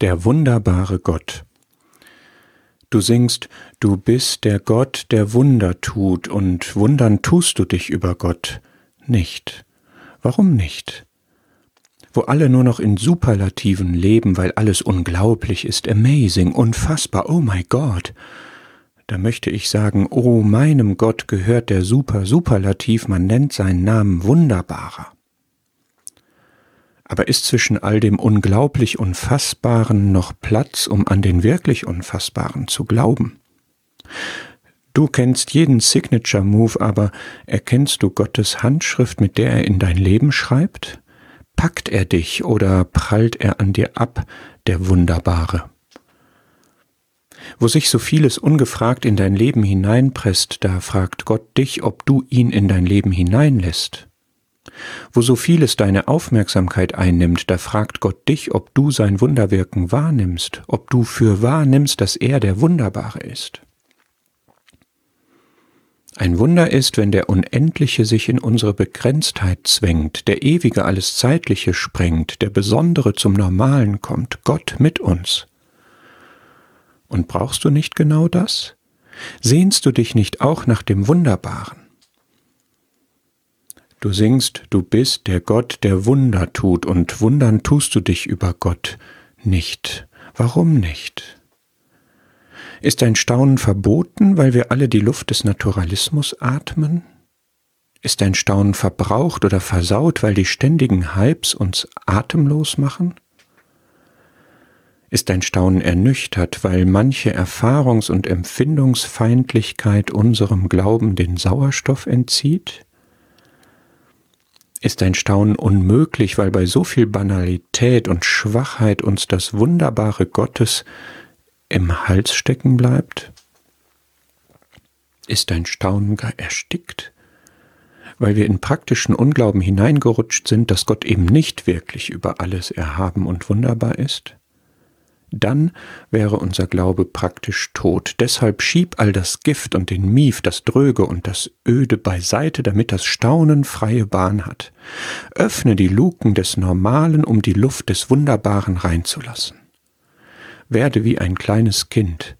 der wunderbare Gott. Du singst, du bist der Gott, der Wunder tut, und wundern tust du dich über Gott nicht. Warum nicht? Wo alle nur noch in Superlativen leben, weil alles unglaublich ist, amazing, unfassbar, oh my God, da möchte ich sagen, oh meinem Gott gehört der Super Superlativ, man nennt seinen Namen wunderbarer. Aber ist zwischen all dem unglaublich Unfassbaren noch Platz, um an den wirklich Unfassbaren zu glauben? Du kennst jeden Signature Move, aber erkennst du Gottes Handschrift, mit der er in dein Leben schreibt? Packt er dich oder prallt er an dir ab, der Wunderbare? Wo sich so vieles ungefragt in dein Leben hineinpresst, da fragt Gott dich, ob du ihn in dein Leben hineinlässt. Wo so vieles deine Aufmerksamkeit einnimmt, da fragt Gott dich, ob du sein Wunderwirken wahrnimmst, ob du für wahrnimmst, dass er der Wunderbare ist. Ein Wunder ist, wenn der Unendliche sich in unsere Begrenztheit zwängt, der Ewige alles Zeitliche sprengt, der Besondere zum Normalen kommt, Gott mit uns. Und brauchst du nicht genau das? Sehnst du dich nicht auch nach dem Wunderbaren? Du singst, du bist der Gott, der Wunder tut, und wundern tust du dich über Gott nicht. Warum nicht? Ist dein Staunen verboten, weil wir alle die Luft des Naturalismus atmen? Ist dein Staunen verbraucht oder versaut, weil die ständigen Hypes uns atemlos machen? Ist dein Staunen ernüchtert, weil manche Erfahrungs- und Empfindungsfeindlichkeit unserem Glauben den Sauerstoff entzieht? Ist ein Staunen unmöglich, weil bei so viel Banalität und Schwachheit uns das Wunderbare Gottes im Hals stecken bleibt? Ist dein Staunen gar erstickt, weil wir in praktischen Unglauben hineingerutscht sind, dass Gott eben nicht wirklich über alles erhaben und wunderbar ist? Dann wäre unser Glaube praktisch tot. Deshalb schieb all das Gift und den Mief, das Dröge und das Öde beiseite, damit das Staunen freie Bahn hat. Öffne die Luken des Normalen, um die Luft des Wunderbaren reinzulassen. Werde wie ein kleines Kind,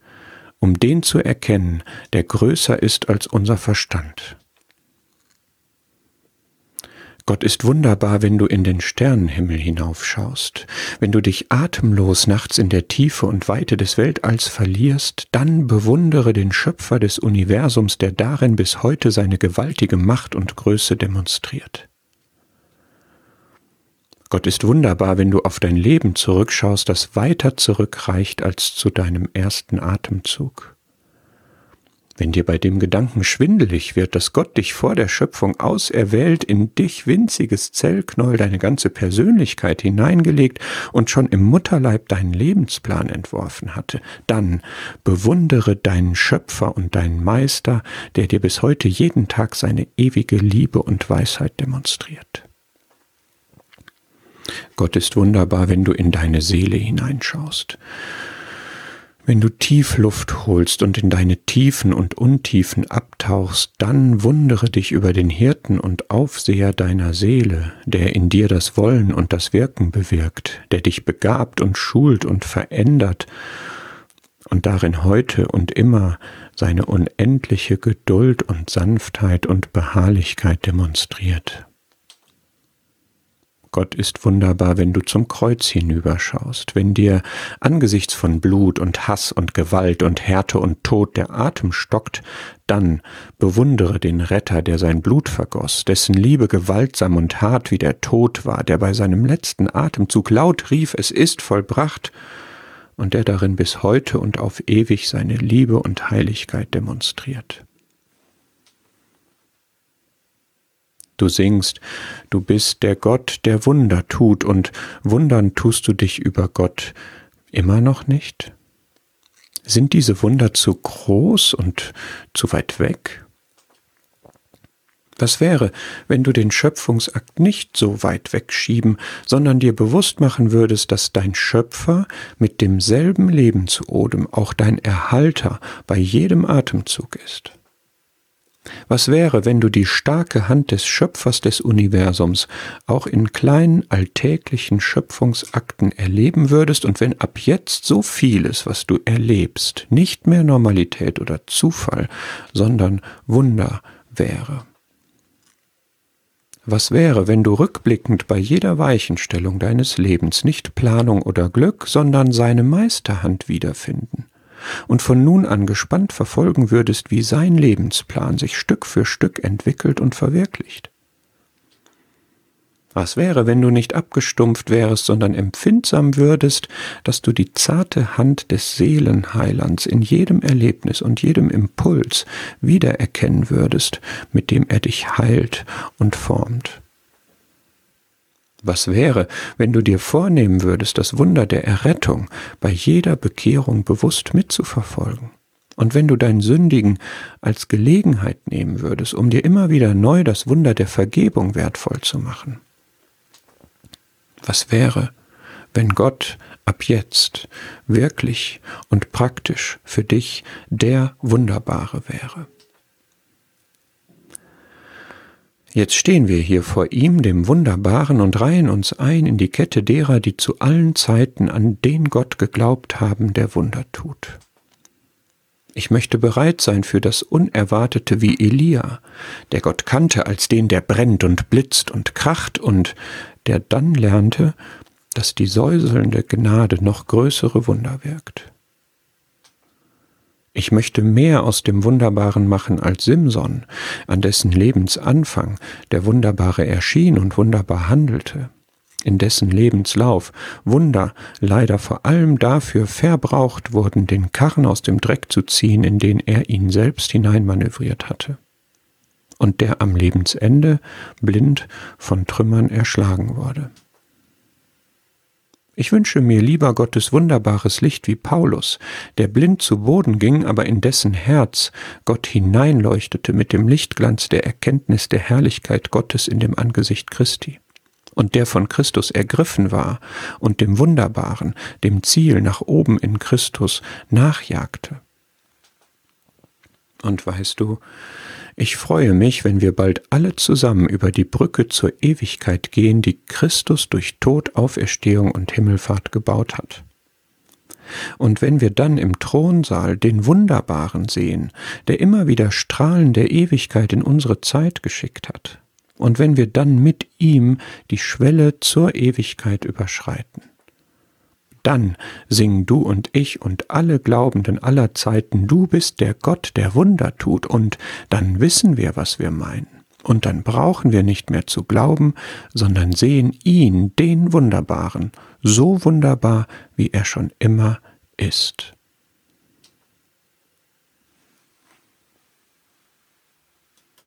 um den zu erkennen, der größer ist als unser Verstand. Gott ist wunderbar, wenn du in den Sternenhimmel hinaufschaust. Wenn du dich atemlos nachts in der Tiefe und Weite des Weltalls verlierst, dann bewundere den Schöpfer des Universums, der darin bis heute seine gewaltige Macht und Größe demonstriert. Gott ist wunderbar, wenn du auf dein Leben zurückschaust, das weiter zurückreicht als zu deinem ersten Atemzug. Wenn dir bei dem Gedanken schwindelig wird, dass Gott dich vor der Schöpfung auserwählt, in dich winziges Zellknäuel deine ganze Persönlichkeit hineingelegt und schon im Mutterleib deinen Lebensplan entworfen hatte, dann bewundere deinen Schöpfer und deinen Meister, der dir bis heute jeden Tag seine ewige Liebe und Weisheit demonstriert. Gott ist wunderbar, wenn du in deine Seele hineinschaust. Wenn du tief Luft holst und in deine Tiefen und Untiefen abtauchst, dann wundere dich über den Hirten und Aufseher deiner Seele, der in dir das Wollen und das Wirken bewirkt, der dich begabt und schult und verändert und darin heute und immer seine unendliche Geduld und Sanftheit und Beharrlichkeit demonstriert. Gott ist wunderbar, wenn du zum Kreuz hinüberschaust, wenn dir angesichts von Blut und Hass und Gewalt und Härte und Tod der Atem stockt, dann bewundere den Retter, der sein Blut vergoss, dessen Liebe gewaltsam und hart wie der Tod war, der bei seinem letzten Atemzug laut rief, es ist vollbracht, und der darin bis heute und auf ewig seine Liebe und Heiligkeit demonstriert. Du singst, du bist der Gott, der Wunder tut, und wundern tust du dich über Gott immer noch nicht? Sind diese Wunder zu groß und zu weit weg? Was wäre, wenn du den Schöpfungsakt nicht so weit wegschieben, sondern dir bewusst machen würdest, dass dein Schöpfer mit demselben Leben zu Odem auch dein Erhalter bei jedem Atemzug ist? Was wäre, wenn du die starke Hand des Schöpfers des Universums auch in kleinen alltäglichen Schöpfungsakten erleben würdest und wenn ab jetzt so vieles, was du erlebst, nicht mehr Normalität oder Zufall, sondern Wunder wäre? Was wäre, wenn du rückblickend bei jeder Weichenstellung deines Lebens nicht Planung oder Glück, sondern seine Meisterhand wiederfinden? Und von nun an gespannt verfolgen würdest, wie sein Lebensplan sich Stück für Stück entwickelt und verwirklicht. Was wäre, wenn du nicht abgestumpft wärest, sondern empfindsam würdest, dass du die zarte Hand des Seelenheilands in jedem Erlebnis und jedem Impuls wiedererkennen würdest, mit dem er dich heilt und formt? Was wäre, wenn du dir vornehmen würdest, das Wunder der Errettung bei jeder Bekehrung bewusst mitzuverfolgen? Und wenn du dein Sündigen als Gelegenheit nehmen würdest, um dir immer wieder neu das Wunder der Vergebung wertvoll zu machen? Was wäre, wenn Gott ab jetzt wirklich und praktisch für dich der Wunderbare wäre? Jetzt stehen wir hier vor ihm, dem Wunderbaren, und reihen uns ein in die Kette derer, die zu allen Zeiten an den Gott geglaubt haben, der Wunder tut. Ich möchte bereit sein für das Unerwartete wie Elia, der Gott kannte als den, der brennt und blitzt und kracht und der dann lernte, dass die säuselnde Gnade noch größere Wunder wirkt. Ich möchte mehr aus dem Wunderbaren machen als Simson, an dessen Lebensanfang der Wunderbare erschien und wunderbar handelte, in dessen Lebenslauf Wunder leider vor allem dafür verbraucht wurden, den Karren aus dem Dreck zu ziehen, in den er ihn selbst hineinmanövriert hatte, und der am Lebensende blind von Trümmern erschlagen wurde. Ich wünsche mir lieber Gottes wunderbares Licht wie Paulus, der blind zu Boden ging, aber in dessen Herz Gott hineinleuchtete mit dem Lichtglanz der Erkenntnis der Herrlichkeit Gottes in dem Angesicht Christi, und der von Christus ergriffen war und dem Wunderbaren, dem Ziel nach oben in Christus nachjagte. Und weißt du, ich freue mich, wenn wir bald alle zusammen über die Brücke zur Ewigkeit gehen, die Christus durch Tod, Auferstehung und Himmelfahrt gebaut hat. Und wenn wir dann im Thronsaal den Wunderbaren sehen, der immer wieder Strahlen der Ewigkeit in unsere Zeit geschickt hat, und wenn wir dann mit ihm die Schwelle zur Ewigkeit überschreiten dann singen du und ich und alle Glaubenden aller Zeiten, du bist der Gott, der Wunder tut, und dann wissen wir, was wir meinen. Und dann brauchen wir nicht mehr zu glauben, sondern sehen ihn, den Wunderbaren, so wunderbar, wie er schon immer ist.